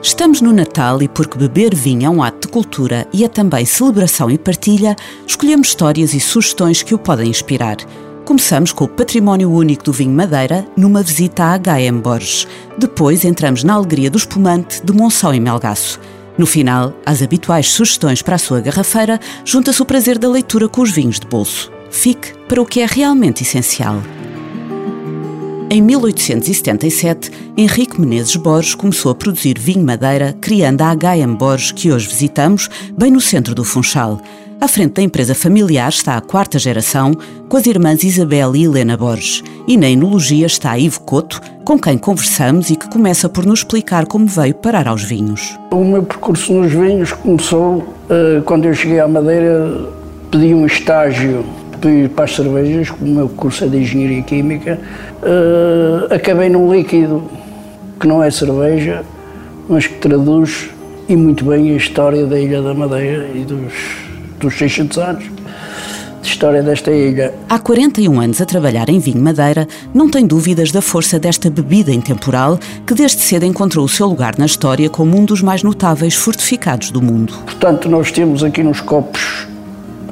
Estamos no Natal e porque beber vinho é um ato de cultura e é também celebração e partilha, escolhemos histórias e sugestões que o podem inspirar. Começamos com o património único do vinho Madeira, numa visita a H.M. Borges. Depois entramos na alegria do espumante de Monção e Melgaço. No final, às habituais sugestões para a sua garrafeira, junta-se o prazer da leitura com os vinhos de bolso. Fique para o que é realmente essencial. Em 1877, Henrique Menezes Borges começou a produzir vinho madeira, criando a HM Borges, que hoje visitamos, bem no centro do Funchal. À frente da empresa familiar está a quarta geração, com as irmãs Isabel e Helena Borges. E na enologia está Ivo Couto, com quem conversamos e que começa por nos explicar como veio parar aos vinhos. O meu percurso nos vinhos começou uh, quando eu cheguei à Madeira, pedi um estágio para as cervejas, como o meu curso é de Engenharia Química, uh, acabei num líquido que não é cerveja, mas que traduz e muito bem a história da Ilha da Madeira e dos, dos 600 anos de história desta ilha. Há 41 anos a trabalhar em vinho Madeira, não tem dúvidas da força desta bebida intemporal que desde cedo encontrou o seu lugar na história como um dos mais notáveis fortificados do mundo. Portanto, nós temos aqui nos copos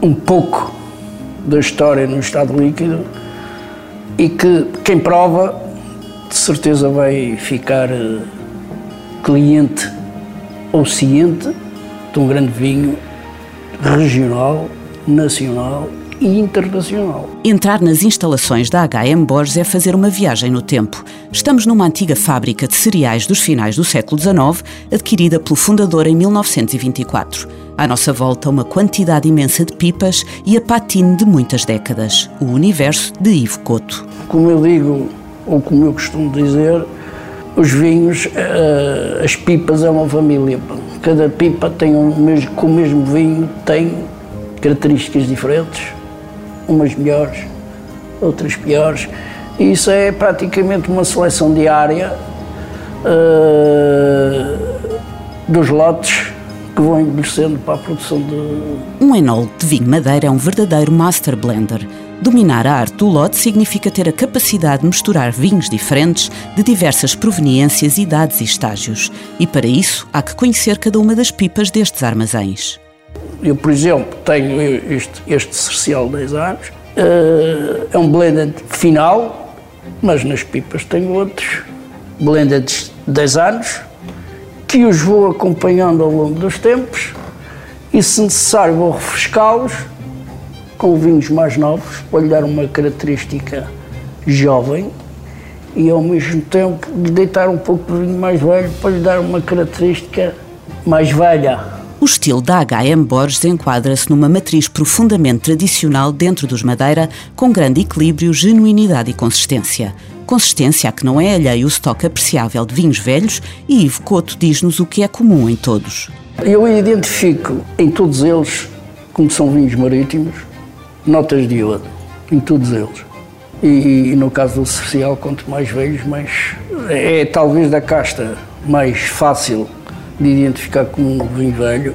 um pouco da história no estado líquido e que quem prova de certeza vai ficar eh, cliente ou ciente de um grande vinho regional, nacional e internacional. Entrar nas instalações da HM Borges é fazer uma viagem no tempo. Estamos numa antiga fábrica de cereais dos finais do século XIX, adquirida pelo fundador em 1924. À nossa volta, uma quantidade imensa de pipas e a patine de muitas décadas. O universo de Ivo Couto. Como eu digo, ou como eu costumo dizer, os vinhos, eh, as pipas é uma família. Cada pipa tem um com o mesmo vinho tem características diferentes, umas melhores, outras piores. E isso é praticamente uma seleção diária uh, dos lotes que vão envelhecendo para a produção de. Um enol de vinho madeira é um verdadeiro master blender. Dominar a arte do lote significa ter a capacidade de misturar vinhos diferentes, de diversas proveniências, idades e estágios. E para isso há que conhecer cada uma das pipas destes armazéns. Eu, por exemplo, tenho este, este Cercial 10 anos, uh, é um blended final, mas nas pipas tenho outros blended 10 anos, que os vou acompanhando ao longo dos tempos e, se necessário, vou refrescá-los com vinhos mais novos para lhe dar uma característica jovem e, ao mesmo tempo, deitar um pouco de vinho mais velho para lhe dar uma característica mais velha. O estilo da H.M. Borges enquadra-se numa matriz profundamente tradicional dentro dos Madeira, com grande equilíbrio, genuinidade e consistência consistência a que não é alheio o estoque apreciável de vinhos velhos e Ivo Couto diz-nos o que é comum em todos. Eu identifico em todos eles, como são vinhos marítimos, notas de iodo, em todos eles. E, e no caso do Cercial, quanto mais velhos, mais é, é talvez da casta mais fácil de identificar como um vinho velho,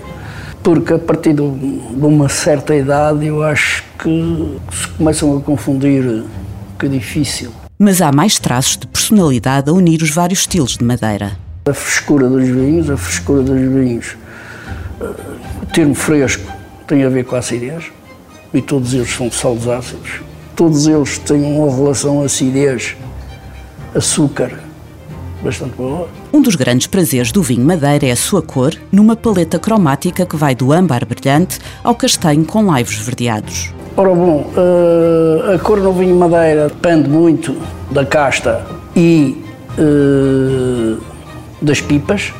porque a partir de uma certa idade eu acho que se começam a confundir que é difícil mas há mais traços de personalidade a unir os vários estilos de madeira. A frescura dos vinhos, a frescura dos vinhos, eh, o termo fresco tem a ver com a acidez, e todos eles são solos ácidos. Todos eles têm uma relação acidez-açúcar bastante boa. Um dos grandes prazeres do vinho madeira é a sua cor, numa paleta cromática que vai do âmbar brilhante ao castanho com laivos verdeados. Ora bom, uh, a cor no vinho madeira depende muito da casta e uh, das pipas,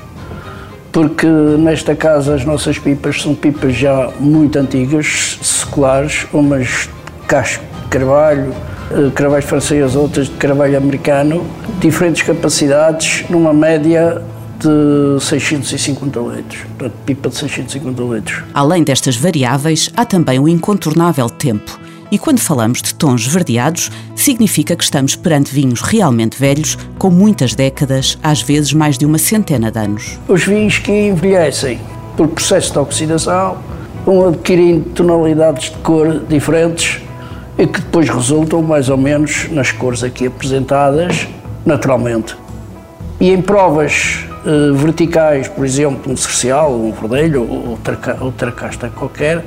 porque nesta casa as nossas pipas são pipas já muito antigas, seculares, umas de casco de carvalho, uh, carvalho francês, outras de carvalho americano, diferentes capacidades, numa média de 650 litros, portanto, pipa de 650 litros. Além destas variáveis, há também o incontornável tempo. E quando falamos de tons verdeados, significa que estamos perante vinhos realmente velhos, com muitas décadas, às vezes mais de uma centena de anos. Os vinhos que envelhecem por processo de oxidação vão adquirindo tonalidades de cor diferentes e que depois resultam mais ou menos nas cores aqui apresentadas naturalmente. E em provas uh, verticais, por exemplo, um cercial, um verdelho ou outra, outra casta qualquer,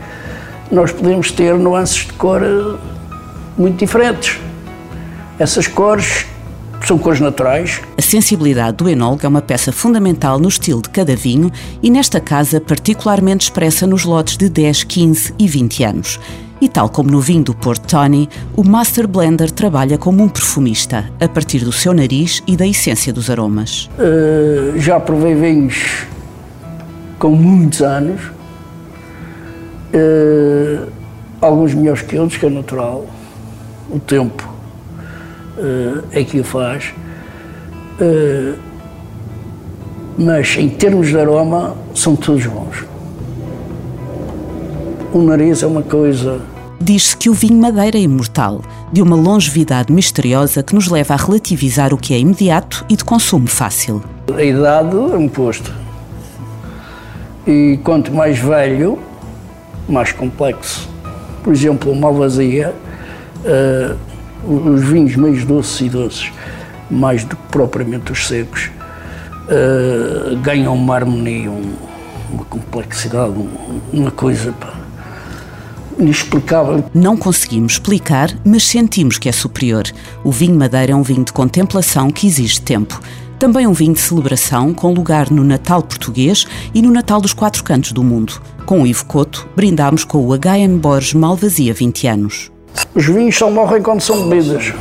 nós podemos ter nuances de cor uh, muito diferentes. Essas cores são cores naturais. A sensibilidade do enólogo é uma peça fundamental no estilo de cada vinho e nesta casa particularmente expressa nos lotes de 10, 15 e 20 anos. E tal como no vinho do Porto Tony, o Master Blender trabalha como um perfumista, a partir do seu nariz e da essência dos aromas. Uh, já provei vinhos com muitos anos, uh, alguns melhores que outros, que é natural. O tempo uh, é que o faz. mas em termos de aroma, são todos bons. O nariz é uma coisa. Diz-se que o vinho Madeira é imortal, de uma longevidade misteriosa que nos leva a relativizar o que é imediato e de consumo fácil. A idade é um posto. E quanto mais velho, mais complexo. Por exemplo, uma vazia, uh, os vinhos mais doces e doces, mais do que propriamente os secos, uh, ganham uma harmonia, um, uma complexidade, um, uma coisa. Pá inexplicável. Não conseguimos explicar, mas sentimos que é superior. O vinho Madeira é um vinho de contemplação que exige tempo. Também um vinho de celebração com lugar no Natal português e no Natal dos quatro cantos do mundo. Com o Ivo Couto, brindámos com o H.M. Borges Malvazia 20 anos. Os vinhos só morrem quando são bebidos.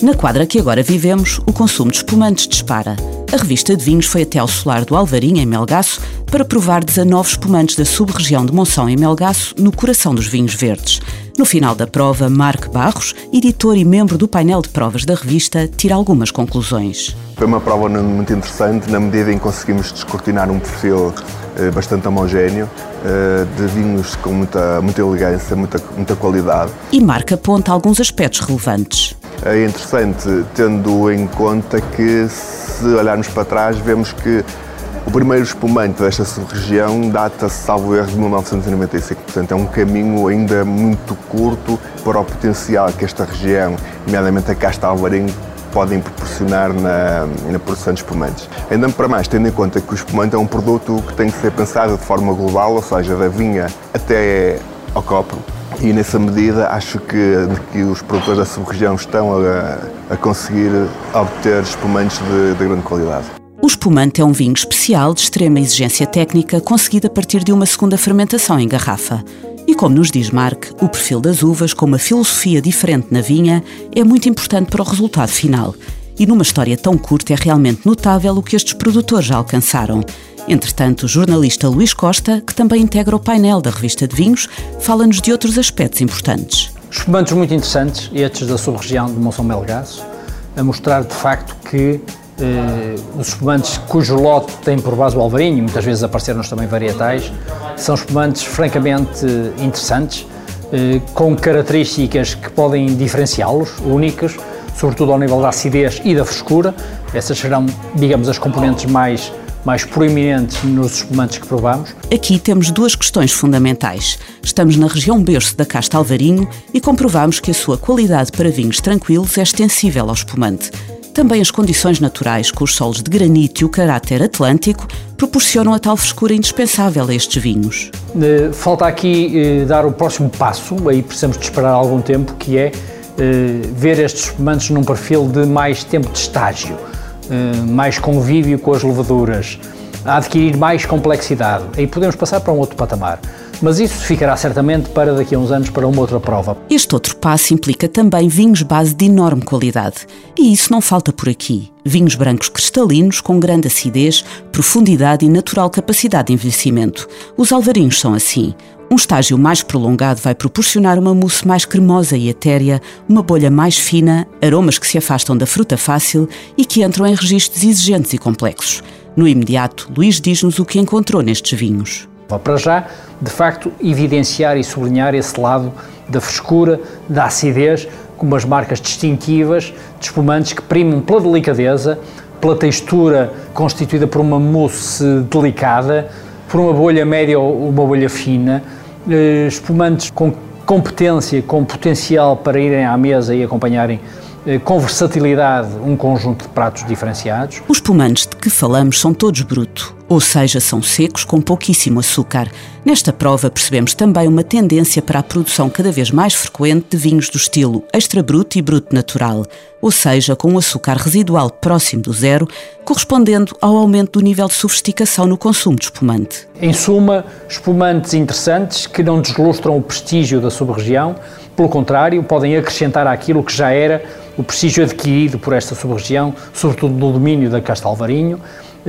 Na quadra que agora vivemos, o consumo de espumantes dispara. A revista de vinhos foi até ao solar do Alvarinho, em Melgaço, para provar 19 espumantes da sub-região de Monção, em Melgaço, no coração dos vinhos verdes. No final da prova, Marco Barros, editor e membro do painel de provas da revista, tira algumas conclusões. Foi uma prova muito interessante, na medida em que conseguimos descortinar um perfil eh, bastante homogéneo, eh, de vinhos com muita, muita elegância, muita, muita qualidade. E Marco aponta alguns aspectos relevantes é interessante, tendo em conta que, se olharmos para trás, vemos que o primeiro espumante desta sub-região data-se, salvo erro, de 1995. Portanto, é um caminho ainda muito curto para o potencial que esta região, nomeadamente a Casta Alvarinho, podem proporcionar na, na produção de espumantes. Ainda para mais, tendo em conta que o espumante é um produto que tem que ser pensado de forma global, ou seja, da vinha até ao copo, e nessa medida acho que, que os produtores da sub-região estão a, a, conseguir obter espumantes de, de grande qualidade. O espumante é um vinho especial de extrema exigência técnica conseguido a partir de uma segunda fermentação em garrafa. E como nos diz Mark, o perfil das uvas, com uma filosofia diferente na vinha, é muito importante para o resultado final. E numa história tão curta é realmente notável o que estes produtores já alcançaram. Entretanto, o jornalista Luís Costa, que também integra o painel da revista de vinhos, fala-nos de outros aspectos importantes. Espumantes muito interessantes, estes da sub-região de Monção Melgaço, a mostrar de facto que eh, os espumantes cujo lote tem por base o alvarinho, muitas vezes apareceram-nos também varietais, são espumantes francamente interessantes, eh, com características que podem diferenciá-los, únicas, sobretudo ao nível da acidez e da frescura. Essas serão, digamos, as componentes mais mais proeminentes nos espumantes que provamos. Aqui temos duas questões fundamentais. Estamos na região berço da casta Alvarinho e comprovamos que a sua qualidade para vinhos tranquilos é extensível ao espumante. Também as condições naturais, com os solos de granito e o caráter atlântico, proporcionam a tal frescura indispensável a estes vinhos. Eh, falta aqui eh, dar o próximo passo, aí precisamos de esperar algum tempo, que é eh, ver estes espumantes num perfil de mais tempo de estágio mais convívio com as levaduras, a adquirir mais complexidade. Aí podemos passar para um outro patamar. Mas isso ficará certamente para daqui a uns anos para uma outra prova. Este outro passo implica também vinhos base de enorme qualidade. E isso não falta por aqui. Vinhos brancos cristalinos com grande acidez, profundidade e natural capacidade de envelhecimento. Os alvarinhos são assim. Um estágio mais prolongado vai proporcionar uma mousse mais cremosa e etérea, uma bolha mais fina, aromas que se afastam da fruta fácil e que entram em registros exigentes e complexos. No imediato, Luís diz-nos o que encontrou nestes vinhos. Para já, de facto, evidenciar e sublinhar esse lado da frescura, da acidez, com umas marcas distintivas de espumantes que primam pela delicadeza, pela textura constituída por uma mousse delicada, por uma bolha média ou uma bolha fina, eh, espumantes com competência, com potencial para irem à mesa e acompanharem eh, com versatilidade um conjunto de pratos diferenciados. Os espumantes de que falamos são todos bruto, ou seja, são secos com pouquíssimo açúcar. Nesta prova percebemos também uma tendência para a produção cada vez mais frequente de vinhos do estilo extra bruto e bruto natural, ou seja, com um açúcar residual próximo do zero, correspondendo ao aumento do nível de sofisticação no consumo de espumante. Em suma, espumantes interessantes que não deslustram o prestígio da sub-região, pelo contrário, podem acrescentar àquilo que já era o prestígio adquirido por esta sub-região, sobretudo no domínio da Castelvarinho,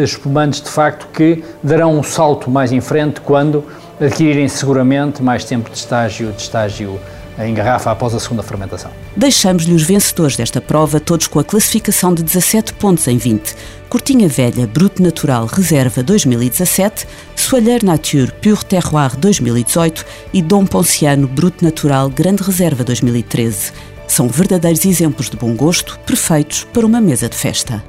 espumantes de facto que darão um salto mais em frente quando adquirirem seguramente mais tempo de estágio, de estágio em garrafa após a segunda fermentação. Deixamos-lhe os vencedores desta prova, todos com a classificação de 17 pontos em 20. Cortinha Velha Brut Natural Reserva 2017, Soalheiro Nature Pure Terroir 2018 e Dom Ponciano Brut Natural Grande Reserva 2013. São verdadeiros exemplos de bom gosto, perfeitos para uma mesa de festa.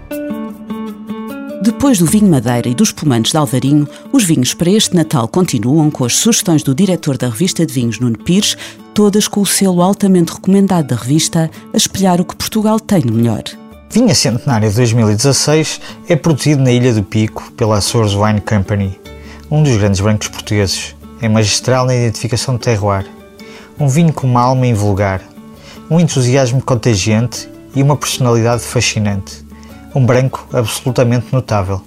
Depois do vinho Madeira e dos espumantes de Alvarinho, os vinhos para este Natal continuam com as sugestões do diretor da revista de vinhos, Nuno Pires, todas com o selo altamente recomendado da revista a espelhar o que Portugal tem de melhor. Vinha Centenário 2016 é produzido na Ilha do Pico pela Açores Wine Company, um dos grandes brancos portugueses. É magistral na identificação do terroir. Um vinho com uma alma invulgar, um entusiasmo contagiante e uma personalidade fascinante um branco absolutamente notável.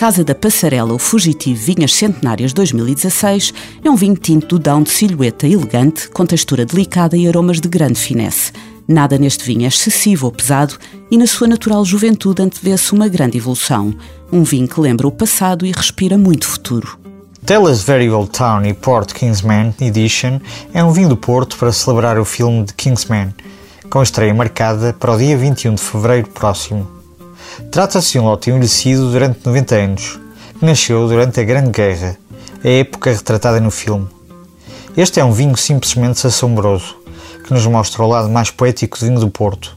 Casa da Passarela, o Fugitivo Vinhas Centenárias 2016, é um vinho tinto do Dão de silhueta elegante, com textura delicada e aromas de grande finesse. Nada neste vinho é excessivo ou pesado e na sua natural juventude antevê-se uma grande evolução. Um vinho que lembra o passado e respira muito futuro. Tellers Very Old Town e Port Kingsman Edition é um vinho do Porto para celebrar o filme de Kingsman, com estreia marcada para o dia 21 de fevereiro próximo. Trata-se de um lote envelhecido durante 90 anos, que nasceu durante a Grande Guerra, a época retratada no filme. Este é um vinho simplesmente assombroso, que nos mostra o lado mais poético do vinho do Porto,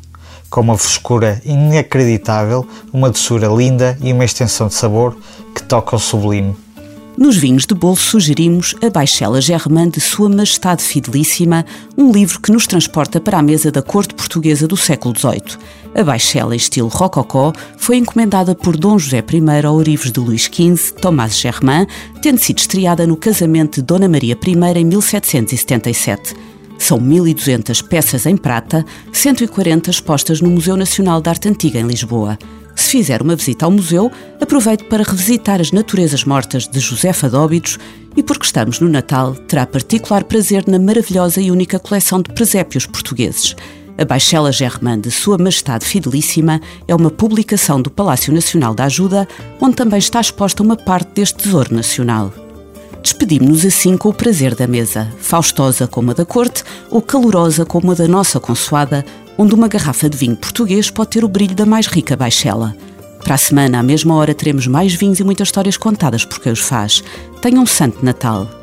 com uma frescura inacreditável, uma doçura linda e uma extensão de sabor que toca ao sublime. Nos vinhos de bolso sugerimos a Baixela Germain de Sua Majestade Fidelíssima, um livro que nos transporta para a mesa da corte portuguesa do século XVIII. A Baixela, estilo rococó, foi encomendada por Dom José I ao Orives de Luís XV, Tomás Germain, tendo sido estreada no casamento de Dona Maria I em 1777. São 1.200 peças em prata, 140 expostas no Museu Nacional de Arte Antiga em Lisboa. Se fizer uma visita ao museu, aproveite para revisitar as naturezas mortas de Josefa Dóbidos e, porque estamos no Natal, terá particular prazer na maravilhosa e única coleção de presépios portugueses. A Baixela Germain de Sua Majestade Fidelíssima é uma publicação do Palácio Nacional da Ajuda, onde também está exposta uma parte deste tesouro nacional. Despedimos-nos assim com o prazer da mesa, faustosa como a da corte ou calorosa como a da nossa consoada, onde uma garrafa de vinho português pode ter o brilho da mais rica baixela. Para a semana, à mesma hora, teremos mais vinhos e muitas histórias contadas por quem os faz. Tenham um santo Natal.